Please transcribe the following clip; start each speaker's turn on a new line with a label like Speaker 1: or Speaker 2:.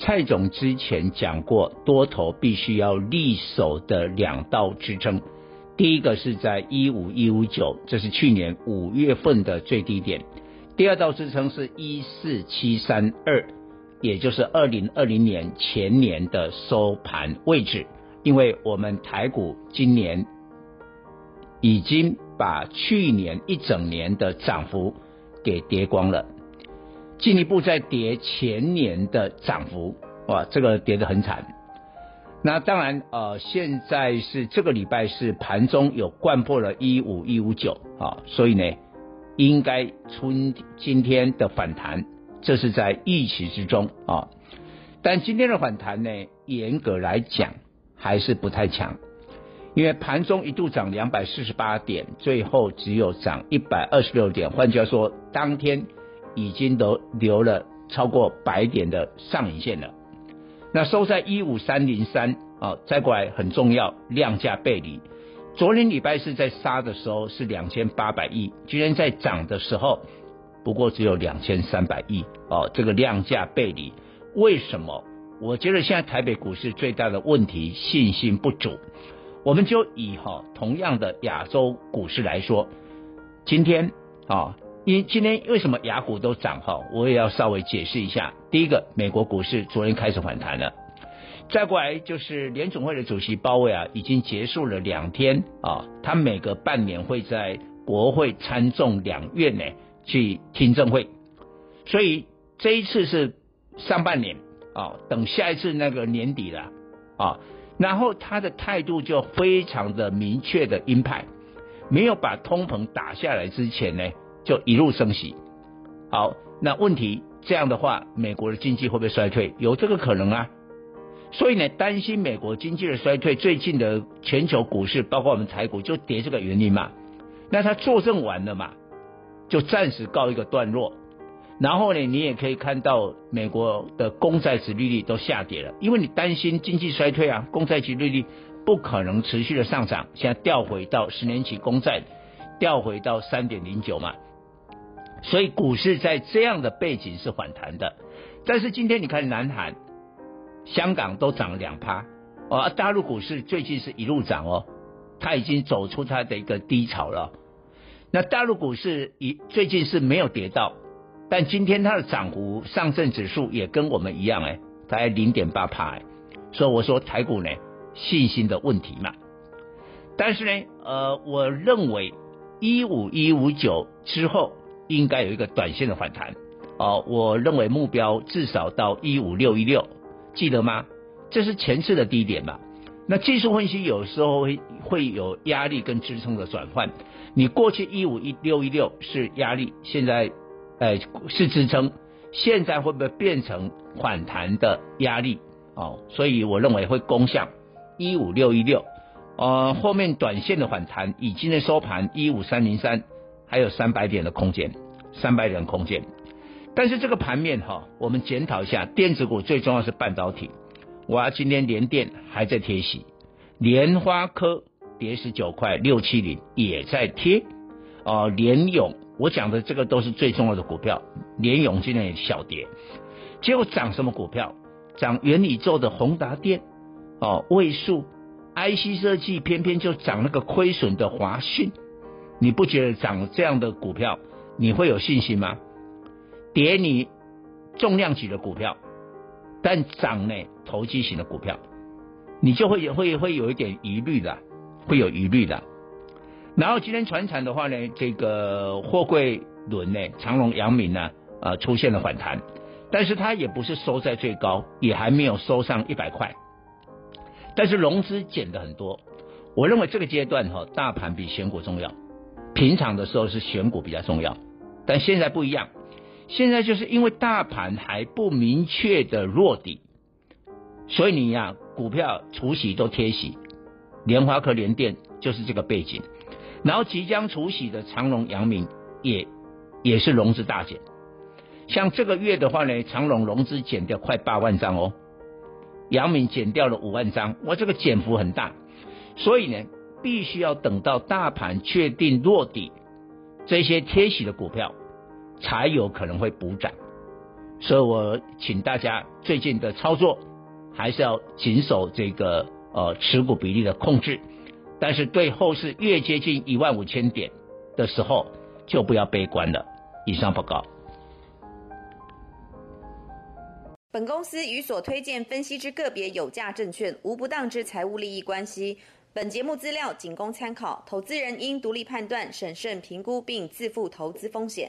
Speaker 1: 蔡总之前讲过，多头必须要立守的两道支撑，第一个是在一五一五九，这是去年五月份的最低点；第二道支撑是一四七三二，也就是二零二零年前年的收盘位置。因为我们台股今年已经。把去年一整年的涨幅给跌光了，进一步再跌前年的涨幅，哇，这个跌得很惨。那当然，呃，现在是这个礼拜是盘中有灌破了一五一五九啊，所以呢，应该春今天的反弹，这是在预期之中啊。但今天的反弹呢，严格来讲还是不太强。因为盘中一度涨两百四十八点，最后只有涨一百二十六点，换句话说，当天已经都留了超过百点的上影线了。那收在一五三零三啊，再过来很重要，量价背离。昨天礼拜四在杀的时候是两千八百亿，今天在涨的时候不过只有两千三百亿哦，这个量价背离，为什么？我觉得现在台北股市最大的问题，信心不足。我们就以哈同样的亚洲股市来说，今天啊，因今天为什么雅股都涨哈？我也要稍微解释一下。第一个，美国股市昨天开始反弹了，再过来就是联总会的主席鲍威尔已经结束了两天啊，他每隔半年会在国会参众两院呢去听证会，所以这一次是上半年啊，等下一次那个年底了啊。然后他的态度就非常的明确的鹰派，没有把通膨打下来之前呢，就一路升息。好，那问题这样的话，美国的经济会不会衰退？有这个可能啊。所以呢，担心美国经济的衰退，最近的全球股市，包括我们台股，就跌这个原因嘛。那他作证完了嘛，就暂时告一个段落。然后呢，你也可以看到美国的公债殖利率都下跌了，因为你担心经济衰退啊，公债殖利率不可能持续的上涨，现在调回到十年期公债，调回到三点零九嘛，所以股市在这样的背景是反弹的。但是今天你看南韩、香港都涨了两趴，哦，大陆股市最近是一路涨哦，它已经走出它的一个低潮了。那大陆股市一最近是没有跌到。但今天它的涨幅，上证指数也跟我们一样哎，大概零点八趴哎，所以我说台股呢信心的问题嘛。但是呢，呃，我认为一五一五九之后应该有一个短线的反弹哦，我认为目标至少到一五六一六，记得吗？这是前次的低点嘛。那技术分析有时候会会有压力跟支撑的转换，你过去一五一六一六是压力，现在。呃，是支撑，现在会不会变成反弹的压力？哦，所以我认为会攻向一五六一六，呃，后面短线的反弹，以今天收盘一五三零三，还有三百点的空间，三百点空间。但是这个盘面哈、我们检讨一下，电子股最重要是半导体。我要，今天联电还在贴息，莲花科跌十九块六七零也在贴，哦、呃，联咏。我讲的这个都是最重要的股票，联咏今天也小跌，结果涨什么股票？涨元宇宙的宏达电，哦，位数，IC 设计偏偏就涨那个亏损的华讯，你不觉得涨这样的股票你会有信心吗？跌你重量级的股票，但涨呢投机型的股票，你就会会会有一点疑虑的，会有疑虑的。然后今天传产的话呢，这个货柜轮呢，长荣、阳明呢，呃，出现了反弹，但是它也不是收在最高，也还没有收上一百块，但是融资减的很多。我认为这个阶段哈，大盘比选股重要。平常的时候是选股比较重要，但现在不一样，现在就是因为大盘还不明确的落底，所以你呀，股票除息都贴息，联发科、联电就是这个背景。然后即将除息的长荣、阳明也也是融资大减，像这个月的话呢，长荣融资减掉快八万张哦，阳明减掉了五万张，哇，这个减幅很大，所以呢，必须要等到大盘确定落底，这些贴息的股票才有可能会补涨，所以我请大家最近的操作还是要谨守这个呃持股比例的控制。但是对后市越接近一万五千点的时候，就不要悲观了。以上报告。
Speaker 2: 本公司与所推荐分析之个别有价证券无不当之财务利益关系。本节目资料仅供参考，投资人应独立判断、审慎评估并自负投资风险。